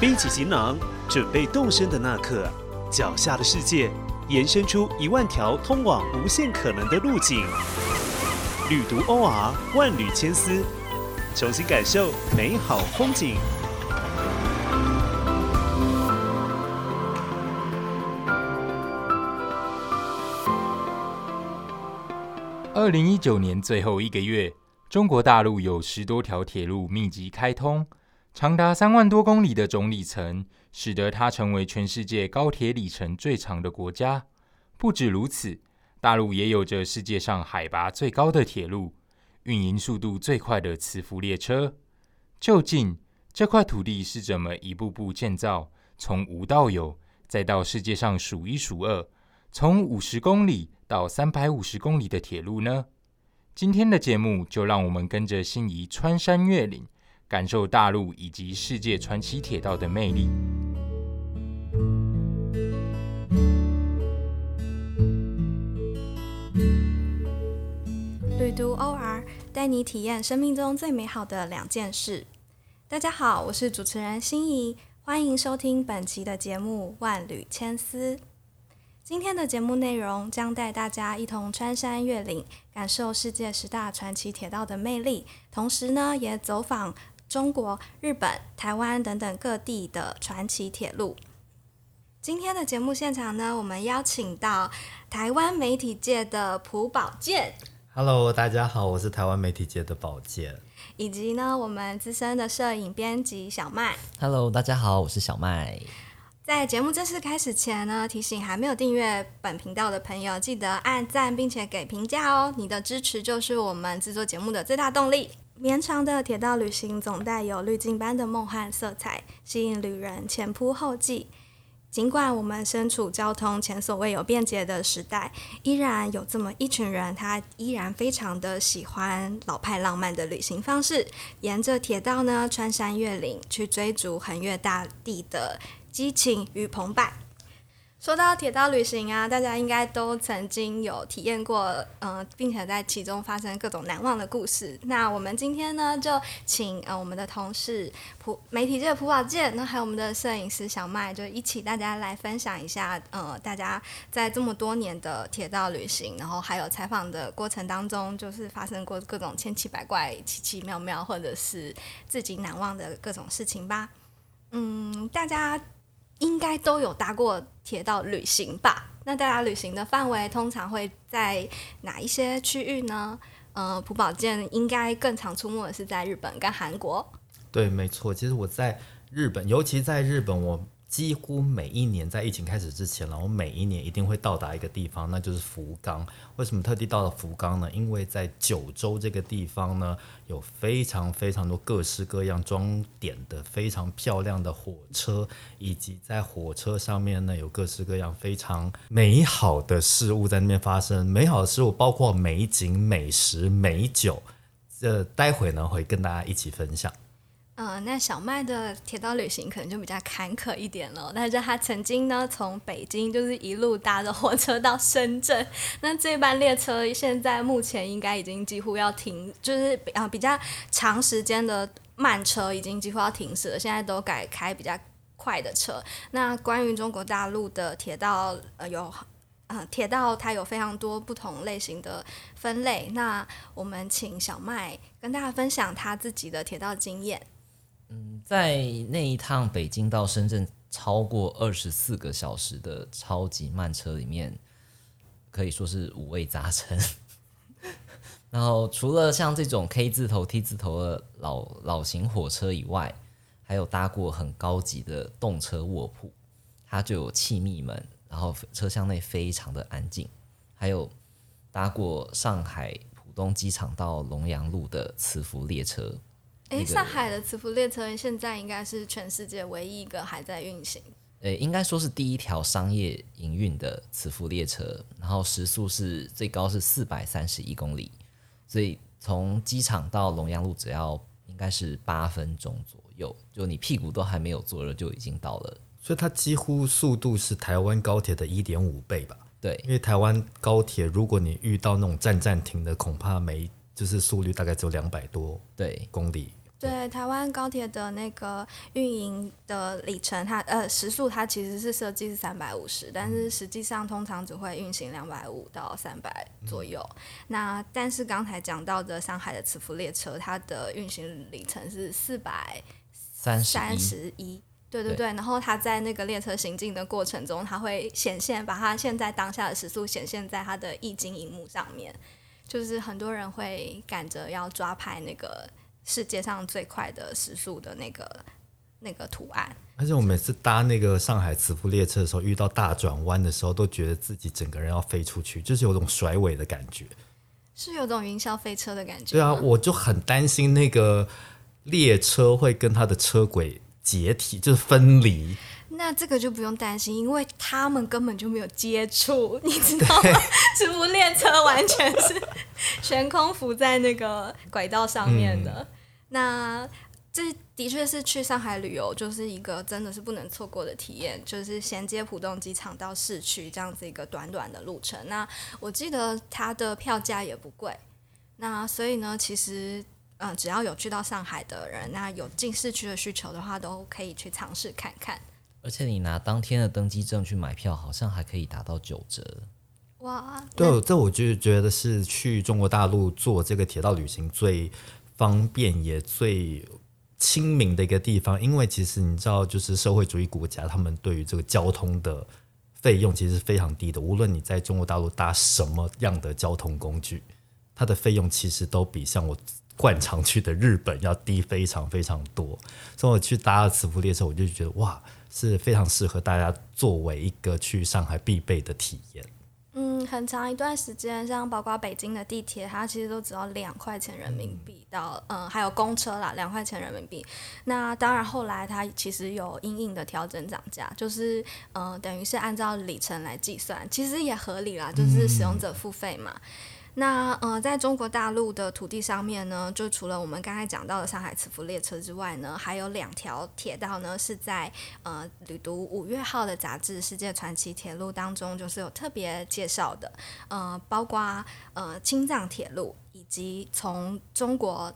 背起行囊，准备动身的那刻，脚下的世界延伸出一万条通往无限可能的路径。旅途 OR 万缕千丝，重新感受美好风景。二零一九年最后一个月，中国大陆有十多条铁路密集开通，长达三万多公里的总里程，使得它成为全世界高铁里程最长的国家。不止如此，大陆也有着世界上海拔最高的铁路，运营速度最快的磁浮列车。究竟这块土地是怎么一步步建造，从无到有，再到世界上数一数二，从五十公里？到三百五十公里的铁路呢？今天的节目就让我们跟着心仪穿山越岭，感受大陆以及世界传奇铁道的魅力。旅途 OR 带你体验生命中最美好的两件事。大家好，我是主持人心仪，欢迎收听本期的节目《万缕千丝》。今天的节目内容将带大家一同穿山越岭，感受世界十大传奇铁道的魅力，同时呢，也走访中国、日本、台湾等等各地的传奇铁路。今天的节目现场呢，我们邀请到台湾媒体界的朴宝剑。Hello，大家好，我是台湾媒体界的宝剑。以及呢，我们资深的摄影编辑小麦。Hello，大家好，我是小麦。在节目正式开始前呢，提醒还没有订阅本频道的朋友，记得按赞并且给评价哦。你的支持就是我们制作节目的最大动力。绵长的铁道旅行总带有滤镜般的梦幻色彩，吸引旅人前仆后继。尽管我们身处交通前所未有便捷的时代，依然有这么一群人，他依然非常的喜欢老派浪漫的旅行方式，沿着铁道呢穿山越岭，去追逐横越大地的。激情与澎湃。说到铁道旅行啊，大家应该都曾经有体验过，嗯，并且在其中发生各种难忘的故事。那我们今天呢，就请呃我们的同事普媒体界的朴宝剑，那还有我们的摄影师小麦，就一起大家来分享一下，呃，大家在这么多年的铁道旅行，然后还有采访的过程当中，就是发生过各种千奇百怪、奇奇妙妙，或者是自己难忘的各种事情吧。嗯，大家。应该都有搭过铁道旅行吧？那大家旅行的范围通常会在哪一些区域呢？呃，朴宝剑应该更常出没的是在日本跟韩国。对，没错。其实我在日本，尤其在日本，我。几乎每一年在疫情开始之前了，我每一年一定会到达一个地方，那就是福冈。为什么特地到了福冈呢？因为在九州这个地方呢，有非常非常多各式各样装点的非常漂亮的火车，以及在火车上面呢，有各式各样非常美好的事物在那边发生。美好的事物包括美景、美食、美酒，这待会呢会跟大家一起分享。嗯，那小麦的铁道旅行可能就比较坎坷一点了。但是他曾经呢，从北京就是一路搭着火车到深圳。那这班列车现在目前应该已经几乎要停，就是啊比较长时间的慢车已经几乎要停驶了。现在都改开比较快的车。那关于中国大陆的铁道，呃，有呃铁道它有非常多不同类型的分类。那我们请小麦跟大家分享他自己的铁道经验。嗯，在那一趟北京到深圳超过二十四个小时的超级慢车里面，可以说是五味杂陈。然后除了像这种 K 字头、T 字头的老老型火车以外，还有搭过很高级的动车卧铺，它就有气密门，然后车厢内非常的安静。还有搭过上海浦东机场到龙阳路的磁浮列车。哎，上海的磁浮列车现在应该是全世界唯一一个还在运行。诶，应该说是第一条商业营运的磁浮列车，然后时速是最高是四百三十一公里，所以从机场到龙阳路只要应该是八分钟左右，就你屁股都还没有坐热就已经到了。所以它几乎速度是台湾高铁的一点五倍吧？对，因为台湾高铁如果你遇到那种站站停的，恐怕没就是速率大概只有两百多对公里。对，台湾高铁的那个运营的里程，它呃时速它其实是设计是三百五十，但是实际上通常只会运行两百五到三百左右。那但是刚才讲到的上海的磁浮列车，它的运行里程是四百三三十一，十一。对对对对，然后它在那个列车行进的过程中，它会显现，把它现在当下的时速显现在它的液晶荧幕上面，就是很多人会赶着要抓拍那个世界上最快的时速的那个那个图案。而且我每次搭那个上海磁浮列车的时候，遇到大转弯的时候，都觉得自己整个人要飞出去，就是有种甩尾的感觉。是有种云霄飞车的感觉。对啊，，我就很担心那个列车会跟它的车轨解体，就是分离。那这个就不用担心，因为他们根本就没有接触，你知道吗？磁浮列车完全是悬空浮在那个轨道上面的。那这的确是去上海旅游，就是一个真的是不能错过的体验，就是衔接浦东机场到市区这样子一个短短的路程。那我记得它的票价也不贵，那所以呢，其实。嗯，只要有去到上海的人，那有进市区的需求的话，都可以去尝试看看。而且你拿当天的登机证去买票，好像还可以打到九折。哇，对，这我就觉得是去中国大陆做这个铁道旅行最方便也最亲民的一个地方，因为其实你知道，就是社会主义国家，他们对于这个交通的费用其实是非常低的，无论你在中国大陆搭什么样的交通工具，它的费用其实都比像我惯常去的日本要低非常非常多。所以我去搭了磁浮列车，我就觉得哇，是非常适合大家作为一个去上海必备的体验。嗯，很长一段时间，像包括北京的地铁，它其实都只要两块钱人民币到，嗯，还有公车啦，两块钱人民币。那当然，后来它其实有因应的调整涨价，就是，嗯、等于是按照里程来计算，其实也合理啦，就是使用者付费嘛。那呃，在中国大陆的土地上面呢，就除了我们刚才讲到的上海磁浮列车之外呢，还有两条铁道呢是在呃旅读五月号的杂志《世界传奇铁路》当中，就是有特别介绍的，呃，包括呃青藏铁路以及从中国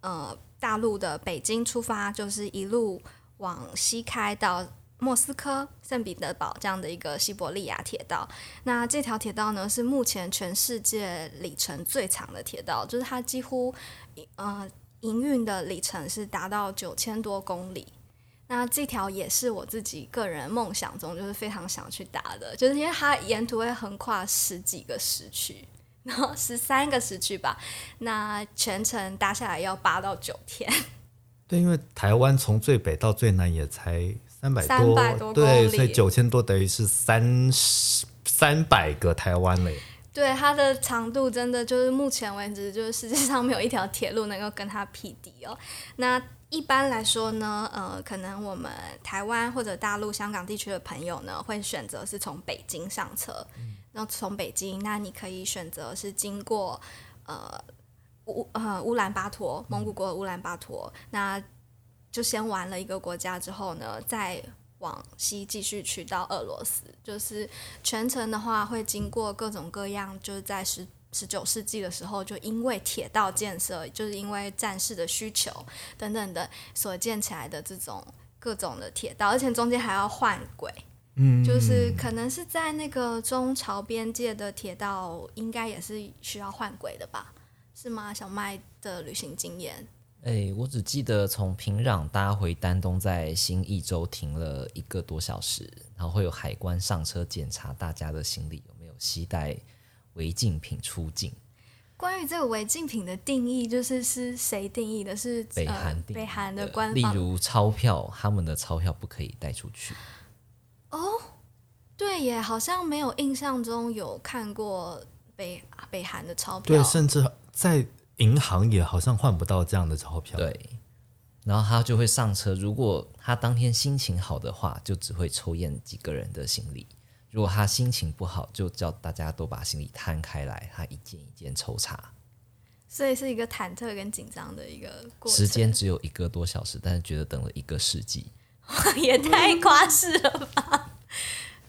呃大陆的北京出发，就是一路往西开到莫斯科、圣彼得堡这样的一个西伯利亚铁道。那这条铁道呢，是目前全世界里程最长的铁道，就是它几乎呃营运的里程是达到九千多公里。那这条也是我自己个人梦想中，就是非常想去搭的，就是因为它沿途会横跨十几个时区，然后十三个时区吧，那全程搭下来要八到九天。对，因为台湾从最北到最南也才三百多，300多对，所以九千多等于是三十三百个台湾嘞。对它的长度真的就是目前为止，就是世界上没有一条铁路能够跟它匹敌哦。那一般来说呢，呃，可能我们台湾或者大陆、香港地区的朋友呢，会选择是从北京上车。然后从北京，那你可以选择是经过呃乌呃乌兰巴托，蒙古国的乌兰巴托，那就先玩了一个国家之后呢，再往西继续去到俄罗斯，就是全程的话会经过各种各样，就是在十十九世纪的时候，就因为铁道建设，就是因为战士的需求等等的所建起来的这种各种的铁道，而且中间还要换轨。嗯，就是可能是在那个中朝边界的铁道，应该也是需要换轨的吧？是吗？小麦的旅行经验，哎，我只记得从平壤搭回丹东，在新义州停了一个多小时，然后会有海关上车检查大家的行李有没有携带违禁品出境。关于这个违禁品的定义，就是是谁定义的？是北韩定北韩的官方。例如钞票，他们的钞票不可以带出去。哦对耶，好像没有印象中有看过北北韩的钞票。对，甚至在银行也好像换不到这样的钞票。，对，然后他就会上车。如果他当天心情好的话，就只会抽验几个人的行李；如果他心情不好，就叫大家都把行李摊开来，他一件一件抽查。所以是一个忐忑跟紧张的一个过程。时间只有一个多小时，但是觉得等了一个世纪。也太夸饰了吧！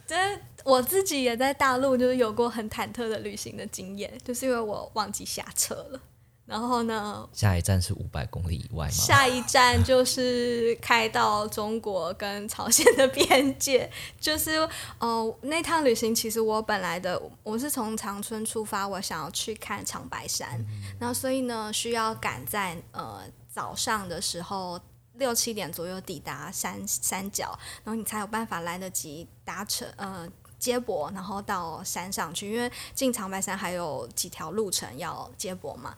这我自己也在大陆就是有过很忐忑的旅行的经验，就是因为我忘记下车了。然后呢，下一站是五百公里以外吗？下一站就是开到中国跟朝鲜的边界，就是呃那趟旅行其实我本来的我是从长春出发，我想要去看长白山，然后所以呢需要赶在呃早上的时候六七点左右抵达山山脚，然后你才有办法来得及搭乘呃。接驳，然后到山上去，因为进长白山还有几条路程要接驳嘛。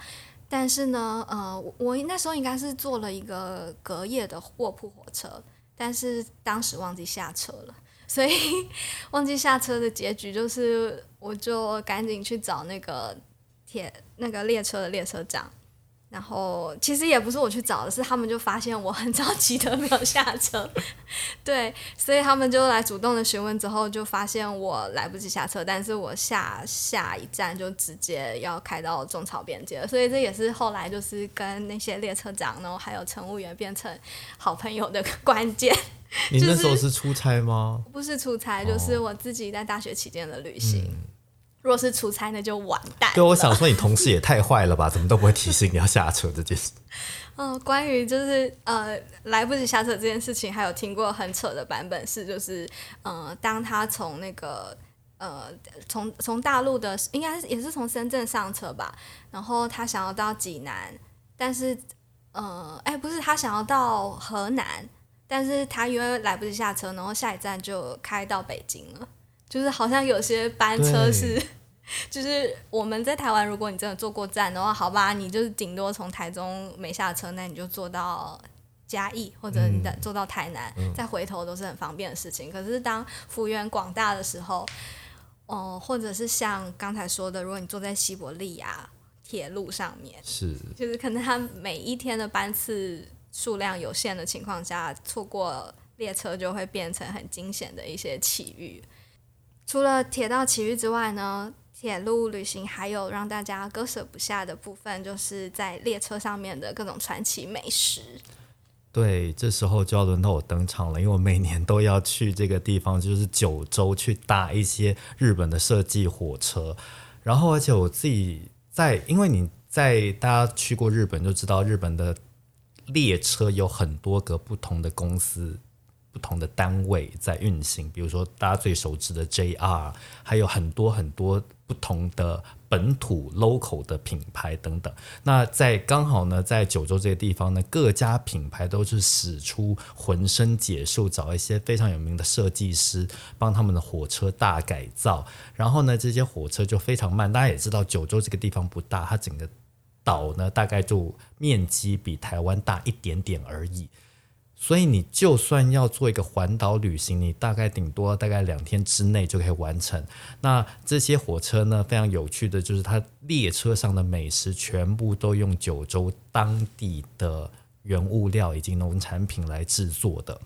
但是呢，呃，我那时候应该是坐了一个隔夜的卧铺火车，但是当时忘记下车了，所以 忘记下车的结局就是，我就赶紧去找那个铁那个列车的列车长。然后其实也不是我去找的，是他们就发现我很着急的没有下车，对，所以他们就来主动的询问，之后就发现我来不及下车，但是我下下一站就直接要开到中朝边界了，所以这也是后来就是跟那些列车长，然后还有乘务员变成好朋友的关键。你那时候是出差吗？不是出差，就是我自己在大学期间的旅行。如果是出差，那就完蛋。对，我想说，你同事也太坏了吧？怎么都不会提醒你要下车这件事。嗯，关于就是呃来不及下车这件事情，还有听过很扯的版本是，就是呃，当他从那个呃从从大陆的，应该是也是从深圳上车吧，然后他想要到济南，但是呃，哎，不是他想要到河南，但是他因为来不及下车，然后下一站就开到北京了。就是好像有些班车是，就是我们在台湾，如果你真的坐过站的话，好吧，你就是顶多从台中没下车，那你就坐到嘉义，或者你坐到台南，再回头都是很方便的事情。可是当幅员广大的时候，哦，或者是像刚才说的，如果你坐在西伯利亚铁路上面，是，就是可能它每一天的班次数量有限的情况下，错过列车就会变成很惊险的一些奇遇。除了铁道奇遇之外呢，铁路旅行还有让大家割舍不下的部分，就是在列车上面的各种传奇美食。对，这时候就要轮到我登场了，因为我每年都要去这个地方，就是九州去搭一些日本的设计火车。然后，而且我自己在，因为你在大家去过日本就知道，日本的列车有很多个不同的公司。不同的单位在运行，比如说大家最熟知的 JR，还有很多很多不同的本土 local 的品牌等等。那在刚好呢，在九州这个地方呢，各家品牌都是使出浑身解数，找一些非常有名的设计师，帮他们的火车大改造。然后呢，这些火车就非常慢。大家也知道，九州这个地方不大，它整个岛呢，大概就面积比台湾大一点点而已。所以你就算要做一个环岛旅行，你大概顶多大概两天之内就可以完成。那这些火车呢，非常有趣的就是它列车上的美食全部都用九州当地的原物料以及农产品来制作的。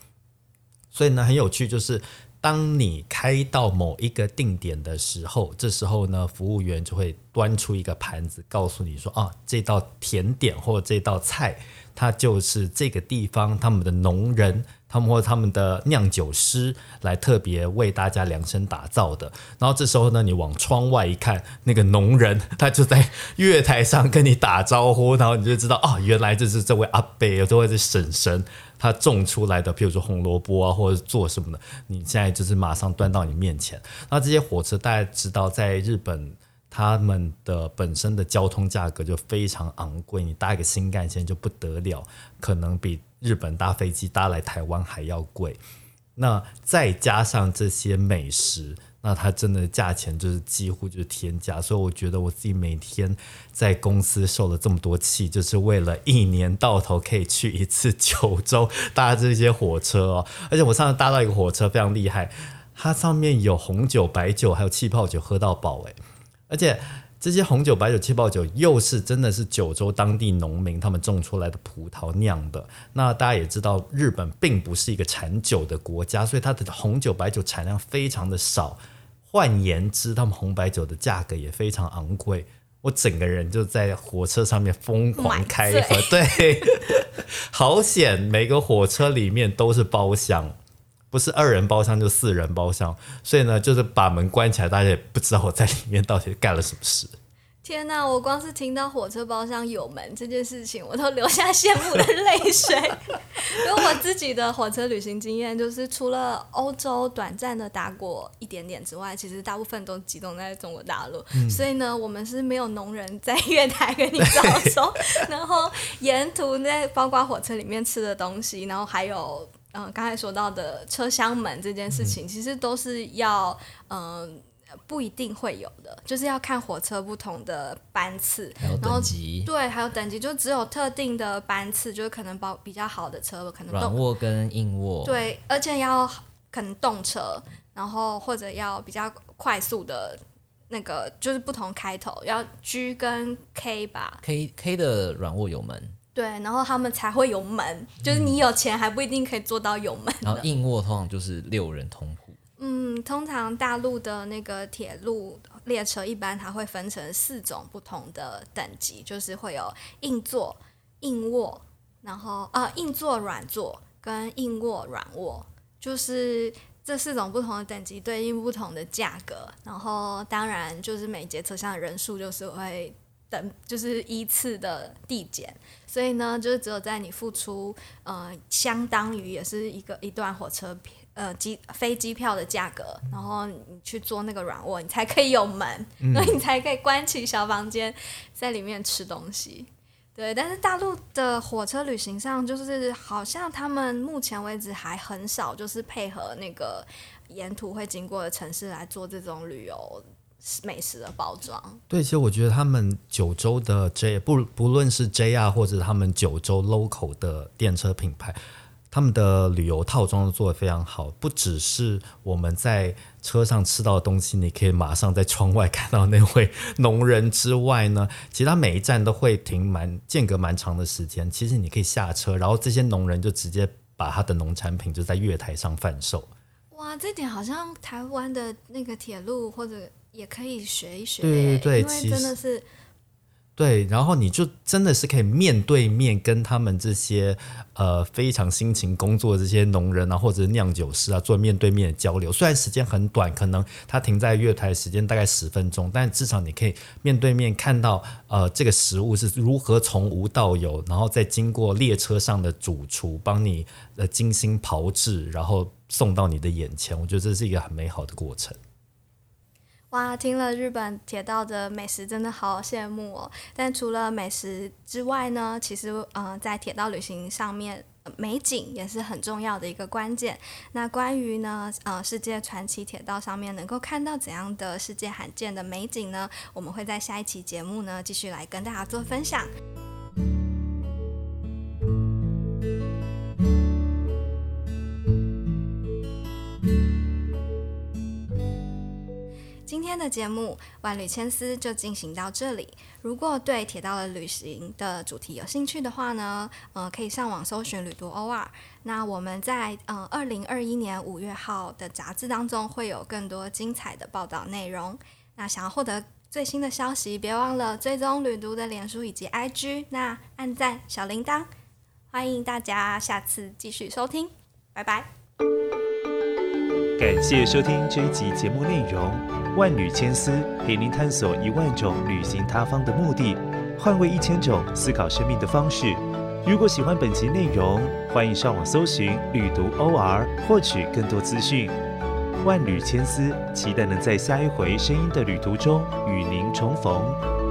所以呢，很有趣就是。当你开到某一个定点的时候，这时候呢，服务员就会端出一个盘子，告诉你说：“啊，这道甜点或这道菜，它就是这个地方他们的农人，他们或他们的酿酒师来特别为大家量身打造的。”然后这时候呢，你往窗外一看，那个农人他就在月台上跟你打招呼，然后你就知道哦，原来这是这位阿伯，这位是婶婶。他种出来的，譬如说红萝卜啊，或者做什么的，你现在就是马上端到你面前。那这些火车大家知道，在日本，他们的本身的交通价格就非常昂贵，你搭一个新干线就不得了，可能比日本搭飞机搭来台湾还要贵。那再加上这些美食。那它真的价钱就是几乎就是天价，所以我觉得我自己每天在公司受了这么多气，就是为了一年到头可以去一次九州搭这些火车哦。而且我上次搭到一个火车非常厉害，它上面有红酒、白酒还有气泡酒喝到饱诶。而且。这些红酒、白酒、气泡酒，又是真的是九州当地农民他们种出来的葡萄酿的。那大家也知道，日本并不是一个产酒的国家，所以它的红酒、白酒产量非常的少。换言之，他们红白酒的价格也非常昂贵。我整个人就在火车上面疯狂开喝，对，好险！每个火车里面都是包厢。不是二人包厢就四人包厢，所以呢，就是把门关起来，大家也不知道我在里面到底干了什么事。天呐，我光是听到火车包厢有门这件事情，我都流下羡慕的泪水。因为我自己的火车旅行经验，就是除了欧洲短暂的打过一点点之外，其实大部分都集中在中国大陆。所以呢，我们是没有农人在月台跟你招手，然后沿途在包括火车里面吃的东西，然后还有嗯刚才说到的车厢门这件事情，其实都是要嗯。不一定会有的，就是要看火车不同的班次，还有然后等级，对，还有等级，就只有特定的班次，就是可能包比较好的车，可能软卧跟硬卧，，对，而且要可能动车，然后或者要比较快速的那个，就是不同开头，要 G 跟 K 吧，K K 的软卧有门，对，然后他们才会有门，就是你有钱还不一定可以做到有门然后。硬卧通常就是六人通铺，嗯，通常大陆的那个铁路列车一般它会分成四种不同的等级，就是会有硬座、硬卧，然后呃硬座、软座跟硬卧、软卧，就是这四种不同的等级对应不同的价格。然后当然就是每节车厢的人数就是会等，就是依次的递减。所以呢，就是只有在你付出呃相当于也是一个一段火车票。呃，机飞机票的价格，然后你去做那个软卧，你才可以有门，所以你才可以关起小房间，在里面吃东西。对，但是大陆的火车旅行上，就是好像他们目前为止还很少，就是配合那个沿途会经过的城市来做这种旅游美食的包装。对，其实我觉得他们九州的 J 不不论是 JR 或者他们九州 local 的电车品牌，他们的旅游套装都做的非常好，不只是我们在车上吃到的东西，你可以马上在窗外看到那位农人之外呢，其实他每一站都会停蛮间隔蛮长的时间。其实你可以下车，然后这些农人就直接把他的农产品就在月台上贩售。哇，这点好像台湾的那个铁路或者也可以学一学对，对对因为其实真的是对，然后你就真的是可以面对面跟他们这些呃非常辛勤工作的这些农人啊，或者是酿酒师啊，做面对面的交流。虽然时间很短，可能他停在月台的时间大概十分钟，但至少你可以面对面看到呃这个食物是如何从无到有，然后再经过列车上的主厨帮你呃精心炮制，然后送到你的眼前。我觉得这是一个很美好的过程。哇，听了日本铁道的美食，真的好羡慕哦。但除了美食之外呢，其实呃，在铁道旅行上面，美景也是很重要的一个关键。那关于呢，呃，世界传奇铁道上面能够看到怎样的世界罕见的美景呢？我们会在下一期节目呢，继续来跟大家做分享。天的节目《万缕千丝》就进行到这里。如果对铁道的旅行的主题有兴趣的话呢，呃，可以上网搜寻“旅途 OR”。那我们在呃二零二一年五月号的杂志当中会有更多精彩的报道内容。那想要获得最新的消息，别忘了追踪旅读的脸书以及 IG，那按赞小铃铛。欢迎大家下次继续收听，拜拜。感谢收听这一集节目内容，万缕千丝陪您探索一万种旅行他方的目的，换位一千种思考生命的方式。如果喜欢本集内容，欢迎上网搜寻“旅读 OR” 获取更多资讯。万缕千丝，期待能在下一回声音的旅途中与您重逢。